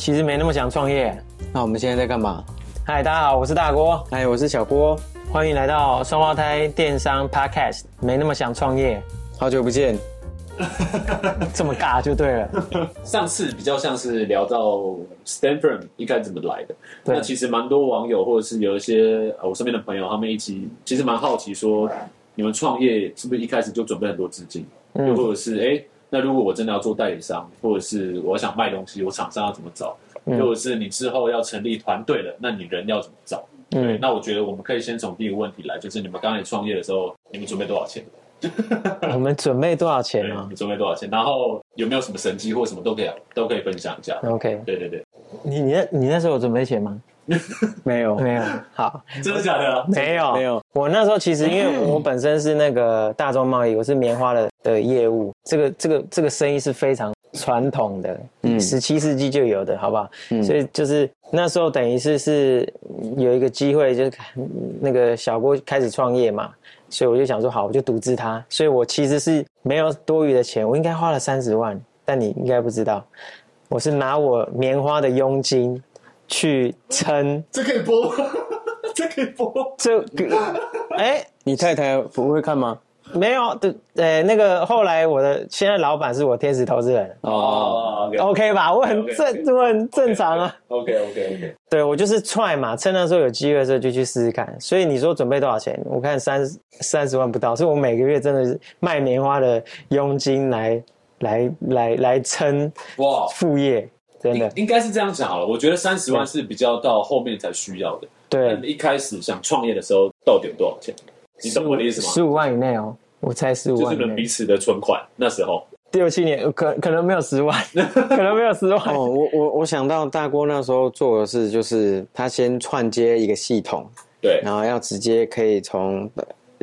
其实没那么想创业。那我们现在在干嘛？嗨，大家好，我是大郭。嗨，我是小郭。欢迎来到双胞胎电商 Podcast。没那么想创业，好久不见。这么尬就对了。上次比较像是聊到 Stanford 应该怎么来的。那其实蛮多网友或者是有一些我身边的朋友，他们一起其实蛮好奇说，你们创业是不是一开始就准备很多资金？又、嗯、或者是哎，那如果我真的要做代理商，或者是我想卖东西，我厂商要怎么找？或者是你之后要成立团队了，那你人要怎么找？嗯，对，那我觉得我们可以先从第一个问题来，就是你们刚才创业的时候，你们准备多少钱？我们准备多少钱 呢？你准备多少钱？然后有没有什么神机或什么都可以都可以分享一下。OK，对对对。你你那你那时候有准备钱吗？没有没有。好，真的假的？没有没有。我那时候其实因为我本身是那个大宗贸易，我是棉花的的业务，这个这个这个生意是非常传统的，嗯，十七世纪就有的，好不好？嗯，所以就是那时候等于是是有一个机会，就是那个小郭开始创业嘛。所以我就想说，好，我就独资他。所以我其实是没有多余的钱，我应该花了三十万，但你应该不知道，我是拿我棉花的佣金去撑。这可以播吗？这可以播？这个，哎，你太太不会看吗？没有，对，呃，那个后来我的现在老板是我天使投资人哦，OK 吧？我很正，我很正常啊。OK OK OK，对，我就是 try 嘛，趁那时候有机会的时候就去试试看。所以你说准备多少钱？我看三三十万不到，所以我每个月真的是卖棉花的佣金来来来来撑哇副业，真的应该是这样讲好了。我觉得三十万是比较到后面才需要的。对，一开始想创业的时候到底有多少钱？你懂我的意思吗？十五万以内哦，我猜十五万。就是你们彼此的存款那时候。六七年可可能没有十万，可能没有十万。哦，我我我想到大郭那时候做的事，就是他先串接一个系统，对，然后要直接可以从，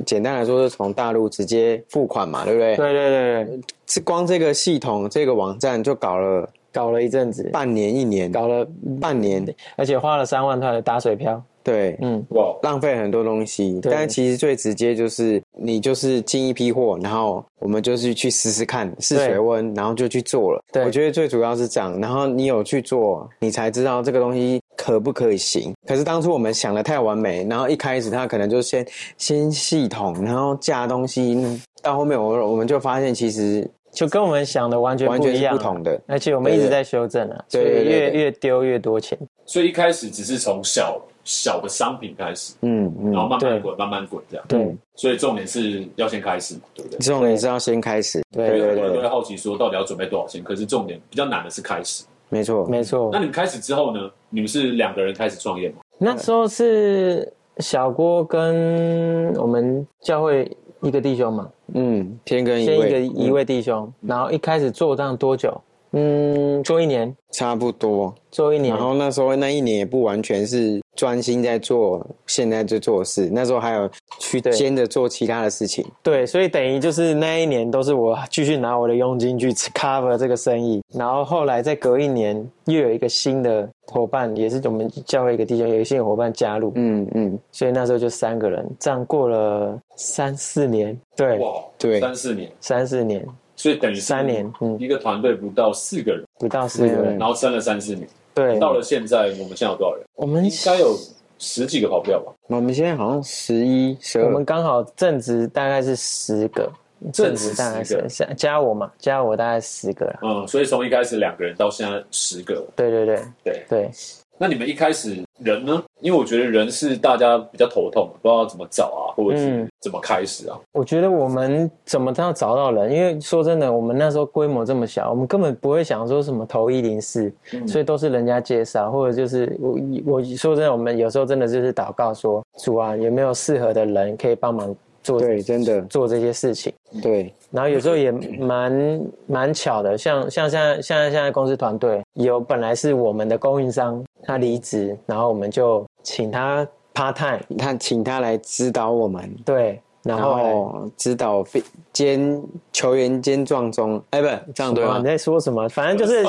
简单来说是从大陆直接付款嘛，对不对？对对对对，是光这个系统这个网站就搞了搞了一阵子，半年一年，搞了半年，而且花了三万块的打水漂。对，嗯，哇，浪费很多东西，但其实最直接就是你就是进一批货，然后我们就是去试试看试水温，然后就去做了。对，我觉得最主要是这样，然后你有去做，你才知道这个东西可不可以行。可是当初我们想的太完美，然后一开始他可能就先先系统，然后架东西，到后面我我们就发现其实就跟我们想的完全不一样，完全是不同的，而且我们一直在修正啊，所以越越丢越多钱。所以一开始只是从小。小的商品开始，嗯，嗯，然后慢慢滚，慢慢滚，这样，对。所以重点是要先开始嘛，对不对？重点是要先开始，对对对。很多人都会好奇说，到底要准备多少钱？可是重点比较难的是开始，没错，没错。那你们开始之后呢？你们是两个人开始创业吗？那时候是小郭跟我们教会一个弟兄嘛，嗯，天跟一位一个一位弟兄，然后一开始做这样多久？嗯，做一年差不多，做一年。然后那时候那一年也不完全是专心在做现在在做的事，那时候还有去兼着做其他的事情。对，所以等于就是那一年都是我继续拿我的佣金去 cover 这个生意。然后后来再隔一年，又有一个新的伙伴，也是我们教会一个弟兄，有一个新的伙伴加入。嗯嗯，所以那时候就三个人，这样过了三四年。对，哇，对，三四年，三四年。所以等于三年，嗯，一个团队不到四个人，不到四个人，然后撑了三四年。对，到了现在，我们现在有多少人？我们应该有十几个跑不掉吧？我们现在好像十一、十二。我们刚好正值大概是十个，正值大概是加我嘛，加我大概十个。嗯，所以从一开始两个人到现在十个。对对对对对。那你们一开始人呢？因为我觉得人是大家比较头痛，不知道怎么找啊，或者是怎么开始啊。嗯、我觉得我们怎么样找到人？因为说真的，我们那时候规模这么小，我们根本不会想说什么投一零四，所以都是人家介绍，或者就是我我说真的，我们有时候真的就是祷告说，主啊，有没有适合的人可以帮忙做？对，真的做这些事情。对，然后有时候也蛮蛮巧的，像像现在现在现在公司团队有本来是我们的供应商。他离职，然后我们就请他 part time，他请他来指导我们。对，然后指导兼球员兼撞中，哎，不，这样对吗？你在说什么？反正就是，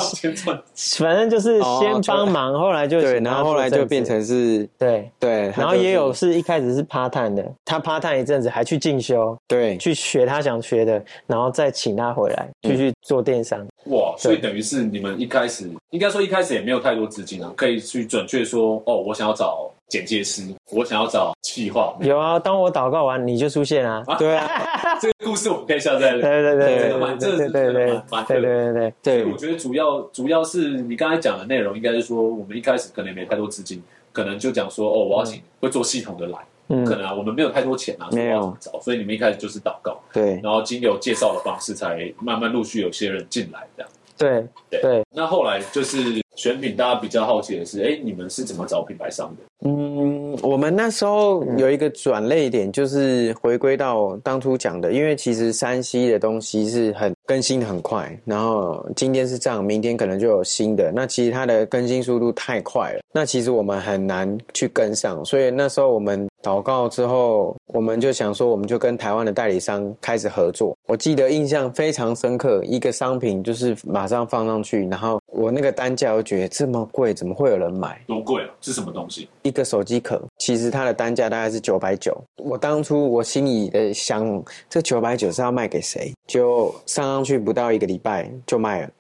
反正就是先帮忙，后来就对，然后后来就变成是，对。对，然后也有是一开始是 part time 的，他 part time 一阵子还去进修，对，去学他想学的，然后再请他回来继续做电商。哇，所以等于是你们一开始应该说一开始也没有太多资金啊，可以去准确说，哦，我想要找。简介师我想要找气划有啊当我祷告完你就出现啊。对啊。这个故事我们可以下载对对对这个蛮正对对对对我觉得主要主要是你刚才讲的内容应该是说我们一开始可能也没太多资金可能就讲说哦我要请会做系统的来。嗯。可能啊我们没有太多钱啊没有。找所以你们一开始就是祷告对。然后经由介绍的方式才慢慢陆续有些人进来这样。对对。对。那后来就是选品大家比较好奇的是哎你们是怎么找品牌商的？嗯，我们那时候有一个转捩点，就是回归到当初讲的，因为其实 3C 的东西是很更新的很快，然后今天是这样，明天可能就有新的，那其实它的更新速度太快了，那其实我们很难去跟上，所以那时候我们祷告之后，我们就想说，我们就跟台湾的代理商开始合作。我记得印象非常深刻，一个商品就是马上放上去，然后我那个单价。觉得这么贵，怎么会有人买？多贵啊！是什么东西？一个手机壳，其实它的单价大概是九百九。我当初我心里的想，这九百九是要卖给谁？就上上去不到一个礼拜就卖了。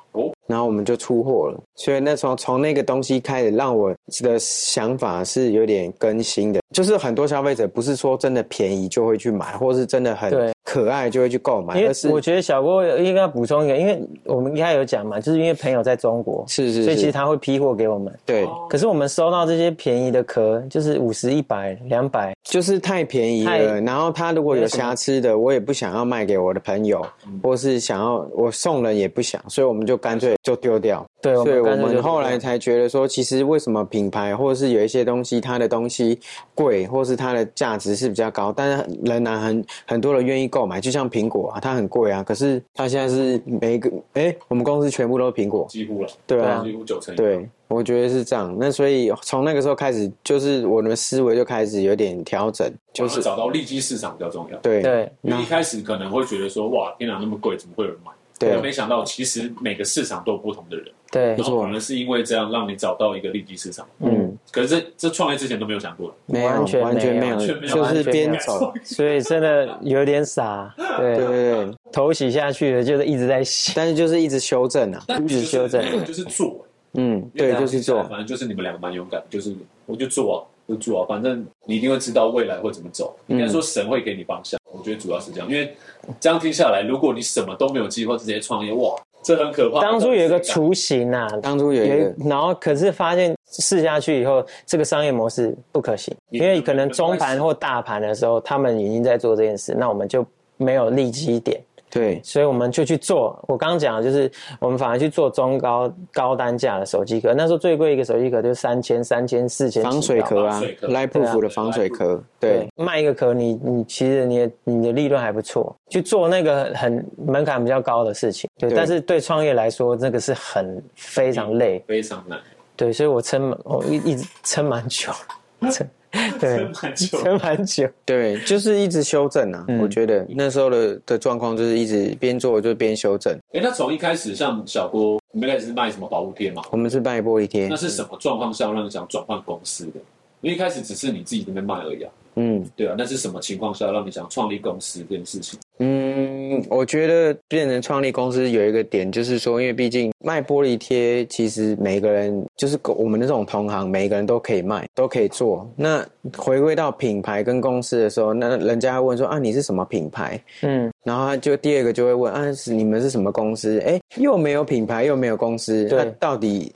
然后我们就出货了。所以那从从那个东西开始，让我的想法是有点更新的。就是很多消费者不是说真的便宜就会去买，或是真的很可爱就会去购买。因为我觉得小郭应该要补充一个，因为我们一开始有讲嘛，就是因为朋友在中国，是是，所以其实他会批货给我们。对。可是我们收到这些便宜的壳，就是五十、一百、两百，就是太便宜了。然后他如果有瑕疵的，我也不想要卖给我的朋友，或是想要我送人也不想，所以我们就干脆就丢掉。对，所以我们后来才觉得说，其实为什么品牌或者是有一些东西，它的东西贵，或是它的价值是比较高，但是仍然很很多人愿意购买。就像苹果啊，它很贵啊，可是它现在是每一个哎，我们公司全部都是苹果，几乎了，对啊，几乎九成。对，我觉得是这样。那所以从那个时候开始，就是我们的思维就开始有点调整，就是找到利基市场比较重要。对对，你一开始可能会觉得说，哇，天哪，那么贵，怎么会有人买？对，没想到其实每个市场都有不同的人。对，然后可能是因为这样让你找到一个利基市场。嗯，可是这这创业之前都没有想过，没有，完全完全没有，就是边走，所以真的有点傻。对。对对，头洗下去了，就是一直在洗，但是就是一直修正啊，一直修正，就是做。嗯，对，就是做，反正就是你们两个蛮勇敢，就是我就做啊，就做啊，反正你一定会知道未来会怎么走。应该说神会给你方向，我觉得主要是这样，因为这样听下来，如果你什么都没有计划，直接创业，哇！这很可怕。当初有一个雏形啊，当初有一个，然后可是发现试下去以后，这个商业模式不可行，因为可能中盘或大盘的时候，他们已经在做这件事，那我们就没有利基点。对，所以我们就去做。我刚刚讲的就是，我们反而去做中高高单价的手机壳。那时候最贵一个手机壳就是三千、三千、四千。防水壳啊，Lightproof 的防水壳。对，卖一个壳，你你其实你你的利润还不错。去做那个很门槛比较高的事情，对。但是对创业来说，这个是很非常累，非常难。对，所以我撑我一一直撑蛮久，撑。对，撑蛮久，撑蛮久。对，就是一直修正啊。嗯、我觉得那时候的的状况就是一直边做就边修正。哎，那从一开始像小郭，你们开始是卖什么保护贴嘛？我们是卖玻璃贴。那是什么状况下让你想转换公司的？因为一开始只是你自己那边卖而已啊。嗯，对啊。那是什么情况下让你想创立公司这件事情？嗯，我觉得变成创立公司有一个点，就是说，因为毕竟卖玻璃贴，其实每个人就是我们的这种同行，每个人都可以卖，都可以做。那回归到品牌跟公司的时候，那人家会问说啊，你是什么品牌？嗯，然后他就第二个就会问啊，是你们是什么公司？哎，又没有品牌，又没有公司，对那到底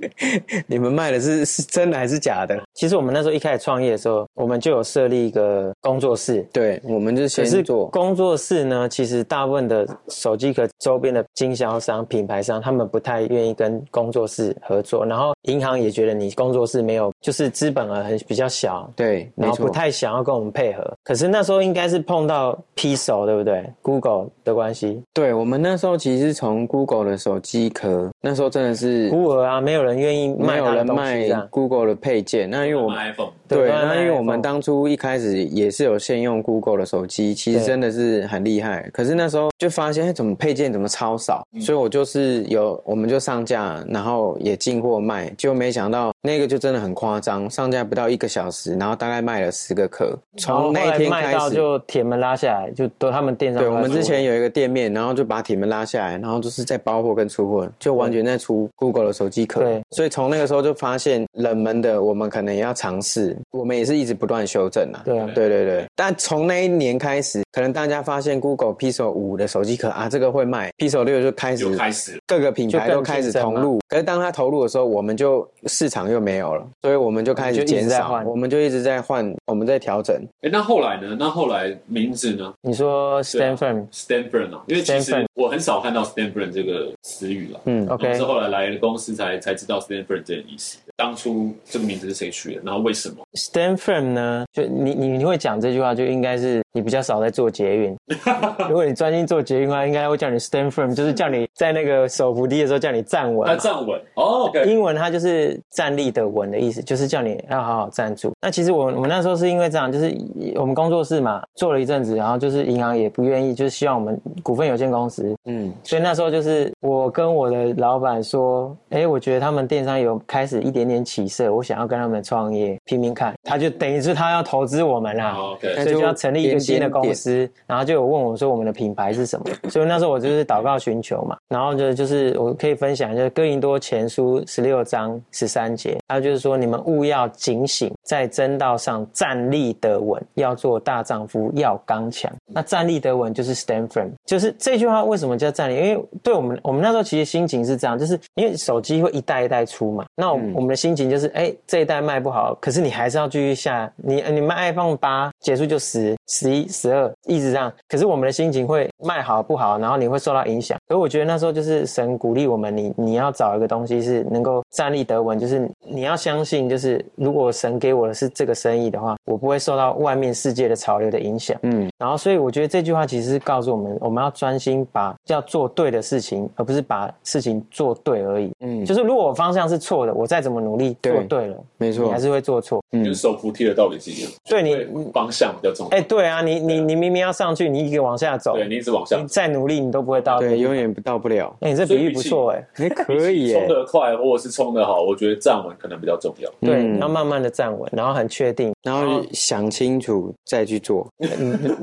你们卖的是 是真的还是假的？其实我们那时候一开始创业的时候，我们就有设立一个工作室，对，我们就先做工作。室呢，其实大部分的手机壳周边的经销商、品牌商，他们不太愿意跟工作室合作。然后银行也觉得你工作室没有，就是资本额很比较小，要，对，然后不太想要跟我们配合。可是那时候应该是碰到 Pixel 对不对？Google 的关系。对，我们那时候其实从 Google 的手机壳，那时候真的是孤儿啊，没有人愿意卖，没有人卖 Google 的配件。那因为我们 iPhone，对，那因为我们当初一开始也是有先用 Google 的手机，其实真的是很厉害。可是那时候就发现，哎，怎么配件怎么超少？所以我就是有，我们就上架，然后也进货卖，就没想到那个就真的很夸张，上架不到一个小时，然后大概卖了十个壳。从那一天开始，就铁门拉下来，就都他们店上。对，我们之前有一个店面，然后就把铁门拉下来，然后就是在包货跟出货，就完全在出 Google 的手机壳。对，所以从那个时候就发现冷门的，我们可能也要尝试。我们也是一直不断修正啊。对啊，对对对。但从那一年开始，可能大家发现 Google Pixel 五的手机壳啊，这个会卖，Pixel 六就开始开始各个品牌都开始投入。可是当他投入的时候，我们就市场又没有了，所以我们就开始减少，我们就一直在换，我们在调整。哎，那后来呢？那后来名字呢？你说 Stand Firm，Stand Firm 啊，因为其实我很少看到 Stand Firm 这个词语了。嗯，OK。是后来来了公司才才知道 Stand Firm 这个意思。当初这个名字是谁取的？然后为什么？Stand Firm 呢？就你你你会讲这句话，就应该是你比较少在做捷运。如果你专心做捷运的话，应该会叫你 Stand Firm，就是叫你在那个手扶梯的时候叫你站稳。啊，站稳。哦。英文它就是站立的稳的意思，就是叫你要好好站住。那其实我我们那时候是因为这样，就是我们工作室嘛，做了一阵子，然后就是银行也不愿意，就是希望我们股份有限公司，嗯，所以那时候就是我跟我的老板说，哎，我觉得他们电商有开始一点点起色，我想要跟他们创业拼拼看。他就等于是他要投资我们啦，OK，所以就要成立一个新的公司，然后就有问我说我们的品牌是什么，所以那时候我就是祷告寻求嘛，然后就就是我可以分享，就是哥林多前书十六章十三节，他就是说你们勿要警醒，在真道上站立得稳，要做大丈夫，要刚强。那站立得稳就是 stand firm，就是这句话为什么叫站立？因为对我们我们那时候其实心情是这样，就是因为手机会一代一代出嘛，那我们我们的心情就是哎、欸、这一代卖不好，可是你还是要继续下，你你卖 iPhone 八结束就十、十一、十二一直这样，可是我们的心情会卖好不好，然后你会受到影响。所以我觉得那时候就是神鼓励我们，你你要找一个东西是能够站立得稳，就是你要相信，就是如果神给我的是这个生意的话，我不会受到外面世界的潮流的影响。嗯，然后所以我觉得这句话其实是告诉我们，我们要专心把要做对的事情，而不是把事情做对而已。嗯，就是如果我方向是错的，我再怎么努力做对了，没错，你还是会做错。嗯，就是手扶梯的道理是一样。对你方向比较重要。哎，对啊，你你你明明要上去，你一直往下走，对，你一直往下，你再努力你都不会到，对，永远到不了。哎，你这比喻不错，哎，还可以，冲得快或者是冲得好，我觉得站稳可能比较重要。对，你要慢慢的站稳，然后很确定，然后想清楚再去做。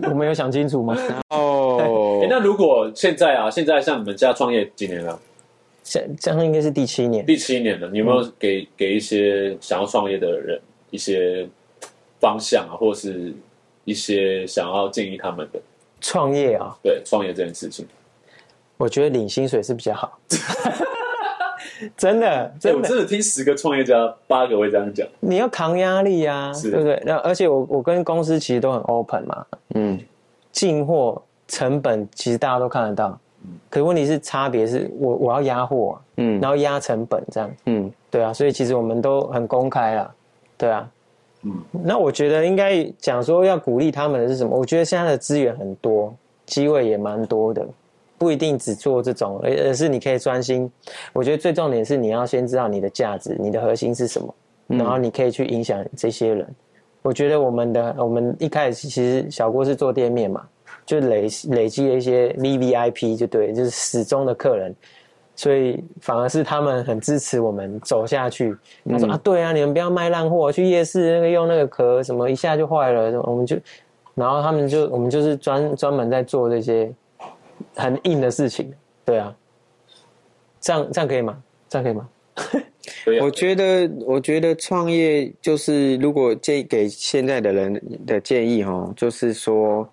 我们有想清楚吗？哦，那如果现在啊，现在像你们家创业几年了？这这样应该是第七年。第七年了，你有没有给给一些想要创业的人一些方向啊，或是一些想要建议他们的创业啊？对，创业这件事情，我觉得领薪水是比较好。真的，真的，我真的听十个创业家，八个会这样讲。你要扛压力呀，对不对？那而且我我跟公司其实都很 open 嘛，嗯，进货成本其实大家都看得到，嗯，可问题是差别是我我要压货，嗯，然后压成本这样，嗯，对啊，所以其实我们都很公开啊，对啊，嗯，那我觉得应该讲说要鼓励他们的是什么？我觉得现在的资源很多，机会也蛮多的。不一定只做这种，而而是你可以专心。我觉得最重点是你要先知道你的价值，你的核心是什么，然后你可以去影响这些人。我觉得我们的我们一开始其实小郭是做店面嘛，就累累积了一些 VVIP，就对，就是始终的客人，所以反而是他们很支持我们走下去。他说、嗯、啊，对啊，你们不要卖烂货，去夜市那个用那个壳什么一下就坏了，我们就，然后他们就我们就是专专门在做这些。很硬的事情，对啊，这样这样可以吗？这样可以吗？我觉得，我觉得创业就是，如果建议给现在的人的建议哈，就是说，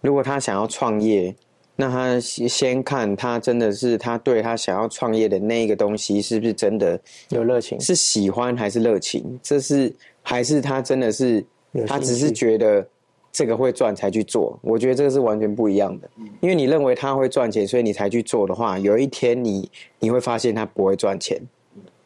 如果他想要创业，那他先看他真的是他对他想要创业的那一个东西是不是真的有热情，是喜欢还是热情？这是还是他真的是他只是觉得。这个会赚才去做，我觉得这个是完全不一样的。因为你认为他会赚钱，所以你才去做的话，有一天你你会发现他不会赚钱，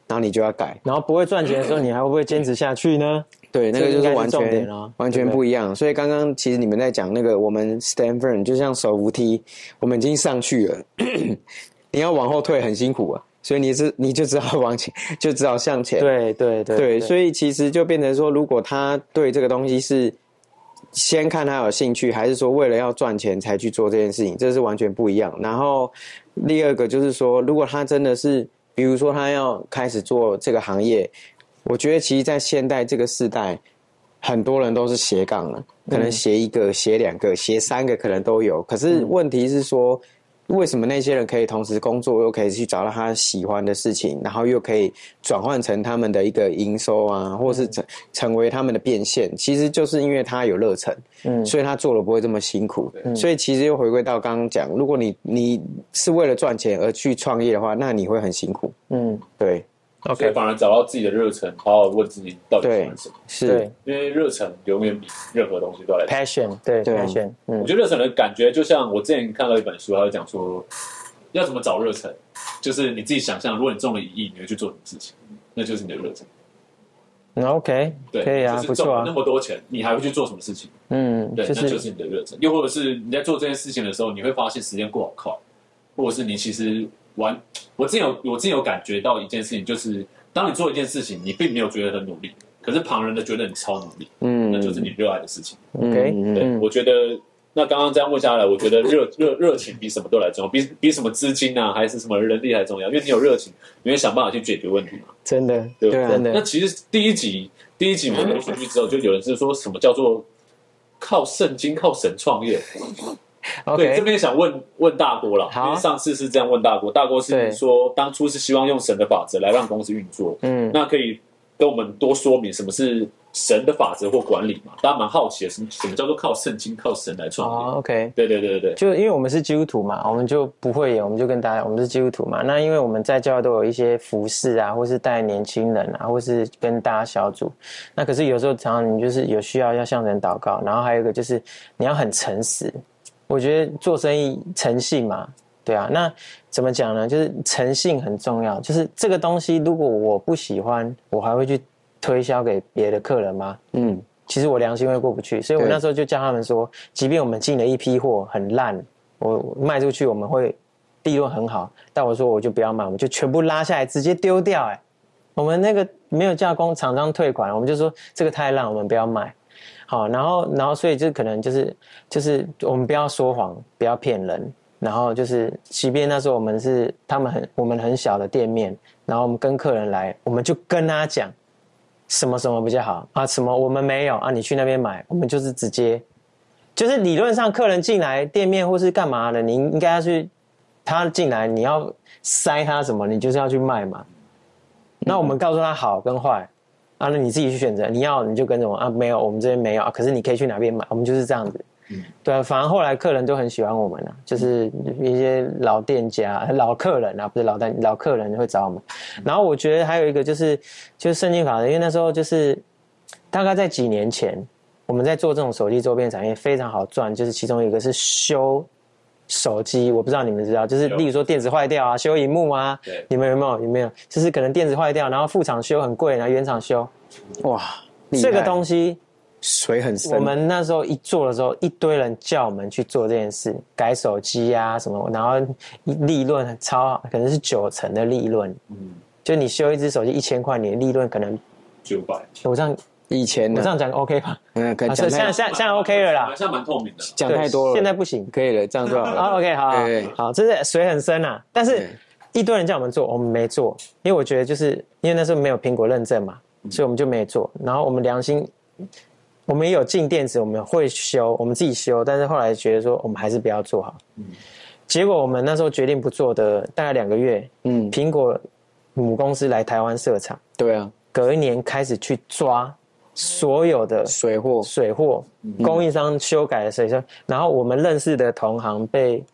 然后你就要改。然后不会赚钱的时候，你还会不会坚持下去呢？对，那个就是完全完全不一样。所以刚刚其实你们在讲那个我们 Stanford 就像手扶梯，我们已经上去了，你要往后退很辛苦啊。所以你是你就只好往前，就只好向前。对对对对，所以其实就变成说，如果他对这个东西是先看他有兴趣，还是说为了要赚钱才去做这件事情，这是完全不一样。然后第二个就是说，如果他真的是，比如说他要开始做这个行业，我觉得其实，在现代这个时代，很多人都是斜杠了，可能斜一个、斜两个、斜三个，可能都有。可是问题是说。为什么那些人可以同时工作，又可以去找到他喜欢的事情，然后又可以转换成他们的一个营收啊，或是成成为他们的变现？其实就是因为他有热忱，嗯，所以他做了不会这么辛苦。嗯，所以其实又回归到刚刚讲，如果你你是为了赚钱而去创业的话，那你会很辛苦。嗯，对。OK，反而找到自己的热忱，好好问自己到底喜欢什么。是，因为热忱永远比任何东西都来。Passion，对，Passion。我觉得热忱的感觉，就像我之前看到一本书，他就讲说，要怎么找热忱，就是你自己想象，如果你中了一亿，你会去做什么事情？那就是你的热忱。那 OK，对，可以啊，不错啊。那么多钱，你还会去做什么事情？嗯，对，那就是你的热忱。又或者是你在做这件事情的时候，你会发现时间过好快，或者是你其实。完，我之前有，我之前有感觉到一件事情，就是当你做一件事情，你并没有觉得很努力，可是旁人的觉得你超努力，嗯，那就是你热爱的事情。OK，对，嗯、我觉得那刚刚这样问下来，我觉得热热热情比什么都来重要，比比什么资金啊，还是什么人力还重要，因为你有热情，你会想办法去解决问题嘛。真的，对，对啊、真的。那其实第一集第一集我们播出去之后，就有人是说什么叫做靠圣经靠神创业。对，这边想问问大郭了，好。因为上次是这样问大郭，大郭是说当初是希望用神的法则来让公司运作，嗯，那可以跟我们多说明什么是神的法则或管理嘛？大家蛮好奇的，什么什么叫做靠圣经、靠神来创业？OK，对对对对对，就因为我们是基督徒嘛，我们就不会演，我们就跟大家，我们是基督徒嘛，那因为我们在教会都有一些服侍啊，或是带年轻人啊，或是跟大家小组，那可是有时候常常你就是有需要要向人祷告，然后还有一个就是你要很诚实。我觉得做生意诚信嘛，对啊，那怎么讲呢？就是诚信很重要。就是这个东西，如果我不喜欢，我还会去推销给别的客人吗？嗯，其实我良心会过不去，所以我那时候就叫他们说，即便我们进了一批货很烂，我卖出去我们会利润很好，但我说我就不要卖，我们就全部拉下来直接丢掉。哎，我们那个没有加工厂商退款，我们就说这个太烂，我们不要卖。好，然后，然后，所以就可能就是，就是我们不要说谎，不要骗人。然后就是，即便那时候我们是他们很我们很小的店面，然后我们跟客人来，我们就跟他讲什么什么比较好啊，什么我们没有啊，你去那边买，我们就是直接，就是理论上客人进来店面或是干嘛的，你应该要去，他进来你要塞他什么，你就是要去卖嘛。那我们告诉他好跟坏。啊，那你自己去选择，你要你就跟着我啊，没有我们这边没有啊，可是你可以去哪边买，我们就是这样子。嗯，对啊，反而后来客人都很喜欢我们啊，就是一些老店家、老客人啊，不是老店老客人会找我们。然后我觉得还有一个就是，就是圣经法则，因为那时候就是大概在几年前，我们在做这种手机周边产业非常好赚，就是其中一个是修手机，我不知道你们知道，就是例如说电子坏掉啊，修萤幕啊，你们有没有？有没有？就是可能电子坏掉，然后副厂修很贵，然后原厂修，哇，这个东西水很深。我们那时候一做的时候，一堆人叫我们去做这件事，改手机啊什么，然后利润超好，可能是九成的利润。嗯，就你修一只手机一千块，你的利润可能九百。我这样。以前我这样讲 OK 吧？嗯，可以。现在现在现在 OK 了啦，现在蛮透明的。讲太多了，现在不行，可以了，这样就好了。OK，好，好，这是水很深啊。但是一堆人叫我们做，我们没做，因为我觉得就是因为那时候没有苹果认证嘛，所以我们就没做。然后我们良心，我们也有进电子，我们会修，我们自己修。但是后来觉得说，我们还是不要做好。结果我们那时候决定不做的大概两个月，嗯，苹果母公司来台湾设厂，对啊，隔一年开始去抓。所有的水货、水货供应商修改的水箱，然后我们认识的同行被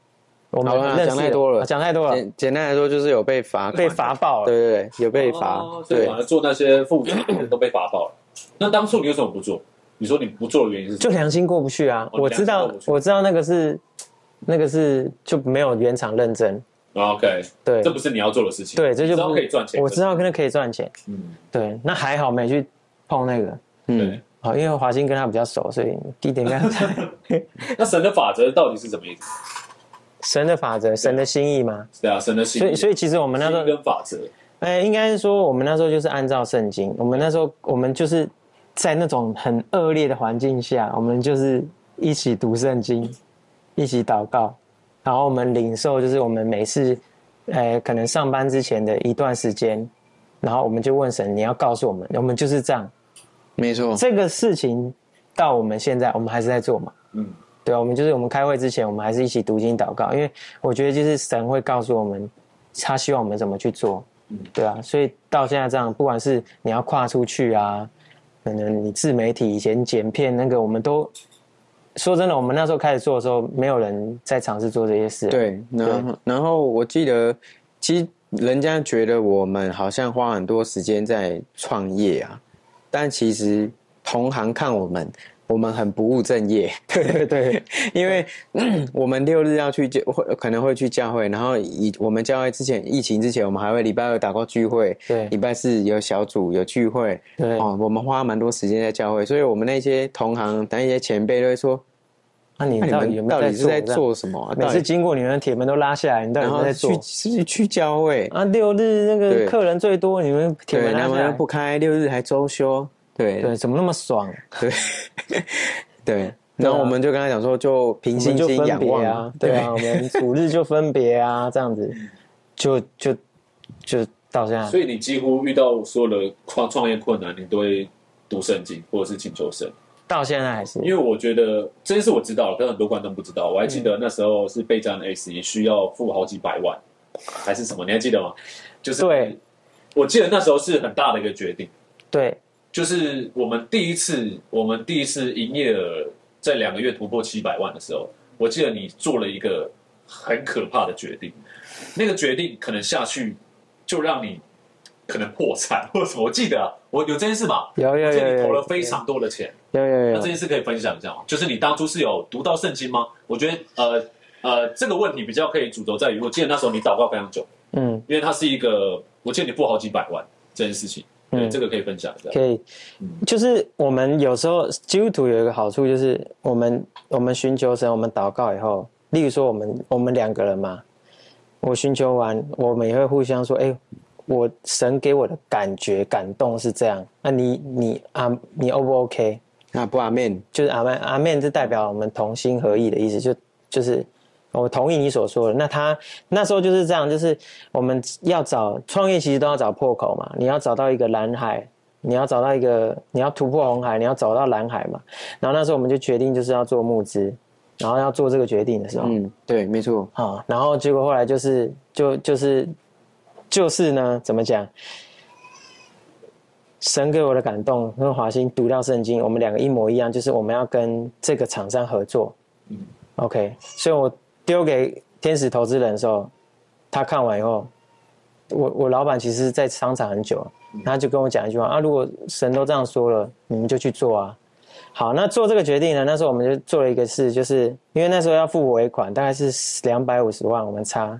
我们认太多了，讲太多了。简单来说，就是有被罚，被罚爆了。对对对，有被罚。对，做那些复杂都被罚爆了。那当初你为什么不做？你说你不做的原因是？就良心过不去啊！我知道，我知道那个是那个是就没有原厂认证。OK，对，这不是你要做的事情。对，这就可以赚钱。我知道可能可以赚钱。嗯，对，那还好没去碰那个。嗯，好，因为华兴跟他比较熟，所以地点应该。那神的法则到底是什么意思？神的法则，神的心意吗？对啊，神的心意。所以，所以其实我们那时候跟法则，哎，应该是说我们那时候就是按照圣经。我们那时候，我们就是在那种很恶劣的环境下，我们就是一起读圣经，一起祷告，然后我们领受，就是我们每次，呃，可能上班之前的一段时间，然后我们就问神，你要告诉我们，我们就是这样。没错，这个事情到我们现在，我们还是在做嘛。嗯。对啊，我们就是我们开会之前，我们还是一起读经祷告，因为我觉得就是神会告诉我们，他希望我们怎么去做，对啊，所以到现在这样，不管是你要跨出去啊，可能你自媒体以前剪片那个，我们都说真的，我们那时候开始做的时候，没有人在尝试做这些事。对，然后对然后我记得，其实人家觉得我们好像花很多时间在创业啊，但其实同行看我们。我们很不务正业，对对对，因为 我们六日要去教会，可能会去教会，然后以我们教会之前疫情之前，我们还会礼拜二打过聚会，对，礼拜四有小组有聚会，对，哦，我们花蛮多时间在教会，所以我们那些同行、那些前辈都会说：“那你到底到底是在做什么？每次经过你们铁门都拉下来，你到底在做？去去教会啊？六日那个客人最多，你们铁门拉下来不开，六日还周休。”对对，怎么那么爽？对 对，然后我们就跟他讲说，就平心静仰望啊，对啊，我们主日就分别啊，这样子，就就就到现在。所以你几乎遇到所有的创创业困难，你都会读圣经或者是请求神。到现在还是？因为我觉得这件事我知道了，跟很多观众不知道。我还记得那时候是备战的一需要付好几百万，还是什么？你还记得吗？就是对，我记得那时候是很大的一个决定。对。就是我们第一次，我们第一次营业额在两个月突破七百万的时候，我记得你做了一个很可怕的决定，那个决定可能下去就让你可能破产或者什么。我记得啊，我有这件事嘛？有有有，有，你投了非常多的钱。有有有，那这件事可以分享一下吗？就是你当初是有读到圣经吗？我觉得呃呃，这个问题比较可以主轴在于，我记得那时候你祷告非常久，嗯，因为它是一个，我记得你付好几百万这件事情。对，这个可以分享一下。可以，就是我们有时候基督徒有一个好处，就是我们我们寻求神，我们祷告以后，例如说我们我们两个人嘛，我寻求完，我们也会互相说，哎，我神给我的感觉感动是这样，那你你啊你 O 不 OK？那不阿门，就是阿门阿门，是代表我们同心合意的意思，就就是。我同意你所说的。那他那时候就是这样，就是我们要找创业，其实都要找破口嘛。你要找到一个蓝海，你要找到一个，你要突破红海，你要找到蓝海嘛。然后那时候我们就决定就是要做募资，然后要做这个决定的时候，嗯，对，没错。好，然后结果后来就是就就是就是呢，怎么讲？神给我的感动跟华兴读到圣经，我们两个一模一样，就是我们要跟这个厂商合作。嗯，OK，所以我。丢给天使投资人的时候，他看完以后，我我老板其实在商场很久，他就跟我讲一句话啊，如果神都这样说了，你们就去做啊。好，那做这个决定呢，那时候我们就做了一个事，就是因为那时候要付尾款，大概是两百五十万，我们差。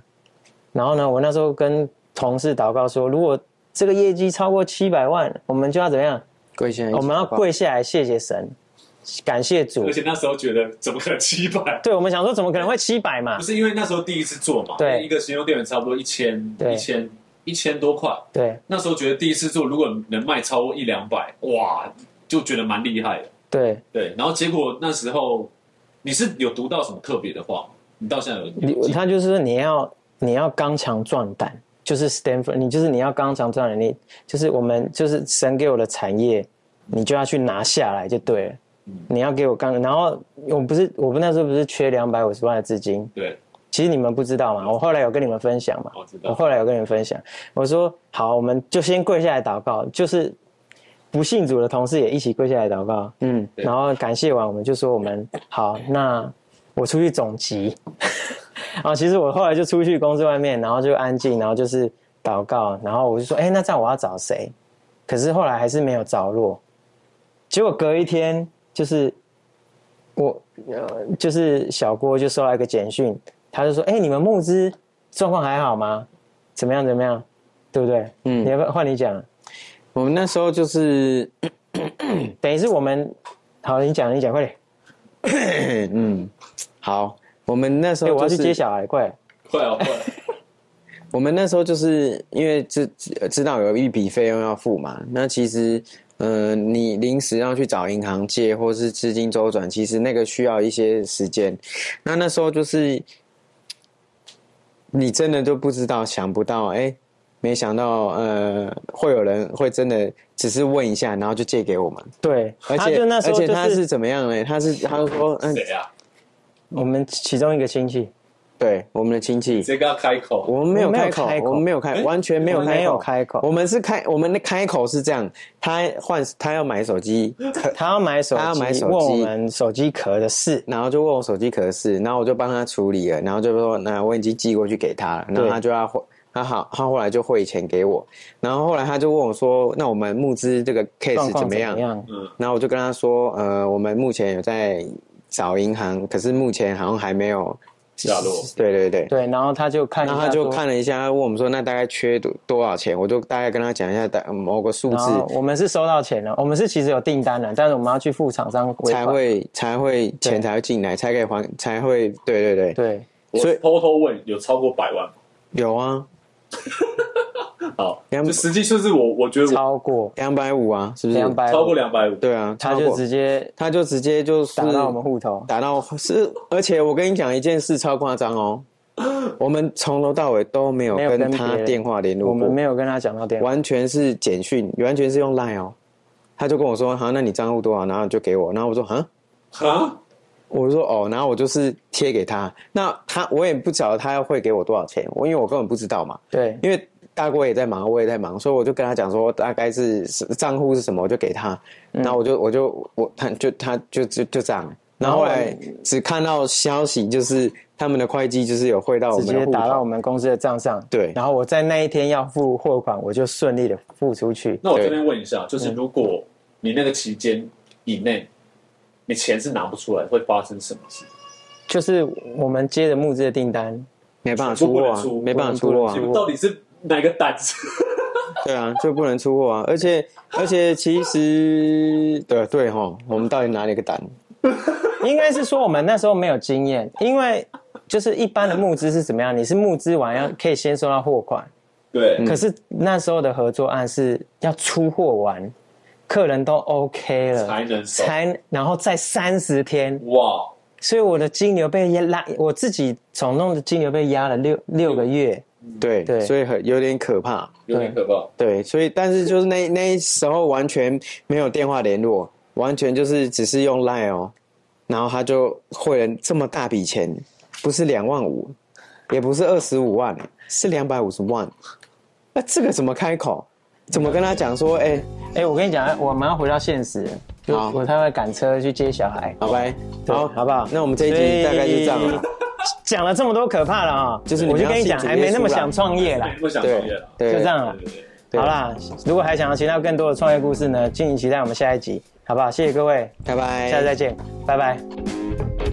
然后呢，我那时候跟同事祷告说，如果这个业绩超过七百万，我们就要怎么样？跪下来，我们要跪下来谢谢神。感谢主，而且那时候觉得怎么可能七百？对，我们想说怎么可能会七百嘛？不是因为那时候第一次做嘛？对，一个行动电源差不多一千，一千一千多块。对，那时候觉得第一次做，如果能卖超过一两百，哇，就觉得蛮厉害的。对对，然后结果那时候你是有读到什么特别的话？你到现在有？你他就是说你要你要刚强壮胆，就是 Stanford，你就是你要刚强壮胆，你就是我们就是神给我的产业，你就要去拿下来就对了。你要给我刚，然后我不是，我们那时候不是缺两百五十万的资金。对，其实你们不知道嘛，我后来有跟你们分享嘛。我知道。我后来有跟你们分享，我说好，我们就先跪下来祷告，就是不信主的同事也一起跪下来祷告。嗯，然后感谢完，我们就说我们好，那我出去总集。然后其实我后来就出去公司外面，然后就安静，然后就是祷告，然后我就说，哎，那这样我要找谁？可是后来还是没有着落。结果隔一天。就是我，呃，就是小郭就收到一个简讯，他就说：“哎、欸，你们募资状况还好吗？怎么样？怎么样？对不对？”嗯，你要不要换你讲？我们那时候就是等于是我们，好，你讲，你讲，快点。嗯，好，我们那时候、就是、我要去接小孩，快，快哦，快。我们那时候就是因为知知道有一笔费用要付嘛，那其实，嗯、呃，你临时要去找银行借，或是资金周转，其实那个需要一些时间。那那时候就是，你真的就不知道，想不到，哎、欸，没想到，呃，会有人会真的只是问一下，然后就借给我们。对，而且而且他是怎么样呢？他是他是说，嗯，谁啊？我们其中一个亲戚。对，我们的亲戚，谁跟他开口？我们没有开口，我们没有开，完全没有开口。我们是开，我们的开口是这样：他换，他要买手机，他要买手机，他要买手机，问我们手机壳的事，然后就问我手机壳的事，然后我就帮他处理了，然后就说，那我已经寄过去给他了，然后他就要汇，他好，他后来就汇钱给我，然后后来他就问我说，那我们募资这个 case 怎么样？嗯，然后我就跟他说，呃，我们目前有在找银行，可是目前好像还没有。下落，对对对对，然后他就看，然后他就看了一下，问我们说，那大概缺多多少钱？我就大概跟他讲一下，大某个数字。我们是收到钱了，我们是其实有订单了，但是我们要去付厂商才会才会钱才会进来，才可以还，才会对对对对。所以偷偷问，有超过百万吗？有啊。好，就实际数字我我觉得超过。两百五啊，是不是？两百超过两百五，对啊，他就直接他就直接就是打到我们户头，打到是，而且我跟你讲一件事超夸张哦，我们从头到尾都没有跟他电话联络过，我们没有跟他讲到电话，完全是简讯，完全是用 Line 哦，他就跟我说，好，那你账户多少？然后就给我，然后我说，啊啊，我说哦，然后我就是贴给他，那他我也不晓得他要汇给我多少钱，我因为我根本不知道嘛，对，因为。大哥也在忙，我也在忙，所以我就跟他讲说，大概是账户是什么，我就给他。然后我就我就我他就他就就就这样。然后后来只看到消息，就是他们的会计就是有汇到直接打到我们公司的账上。对。然后我在那一天要付货款，我就顺利的付出去。那我这边问一下，就是如果你那个期间以内，你钱是拿不出来，会发生什么事？就是我们接的募资的订单。没办法出货啊，没办法出货啊！你们到底是哪个胆子？对啊，就不能出货啊！而且而且，其实对对哈，我们到底哪里个胆？应该是说我们那时候没有经验，因为就是一般的募资是怎么样？你是募资完要可以先收到货款，对。可是那时候的合作案是要出货完，客人都 OK 了才能收，才然后再三十天哇。所以我的金牛被压拉，我自己总弄的金牛被压了六六个月，对对，所以很有点可怕，有点可怕，对，所以但是就是那 那时候完全没有电话联络，完全就是只是用 Line 哦，然后他就汇了这么大笔钱，不是两万五，也不是二十五万，是两百五十万，那这个怎么开口？怎么跟他讲说？哎哎，我跟你讲，我们要回到现实。好，我才会赶车去接小孩。好拜，好，好不好？那我们这一集大概就这样了。讲了这么多可怕了啊，就是我就跟你讲，还没那么想创业啦。不想创业了，就这样了。好啦，如果还想要听到更多的创业故事呢，敬请期待我们下一集，好不好？谢谢各位，拜拜，下次再见，拜拜。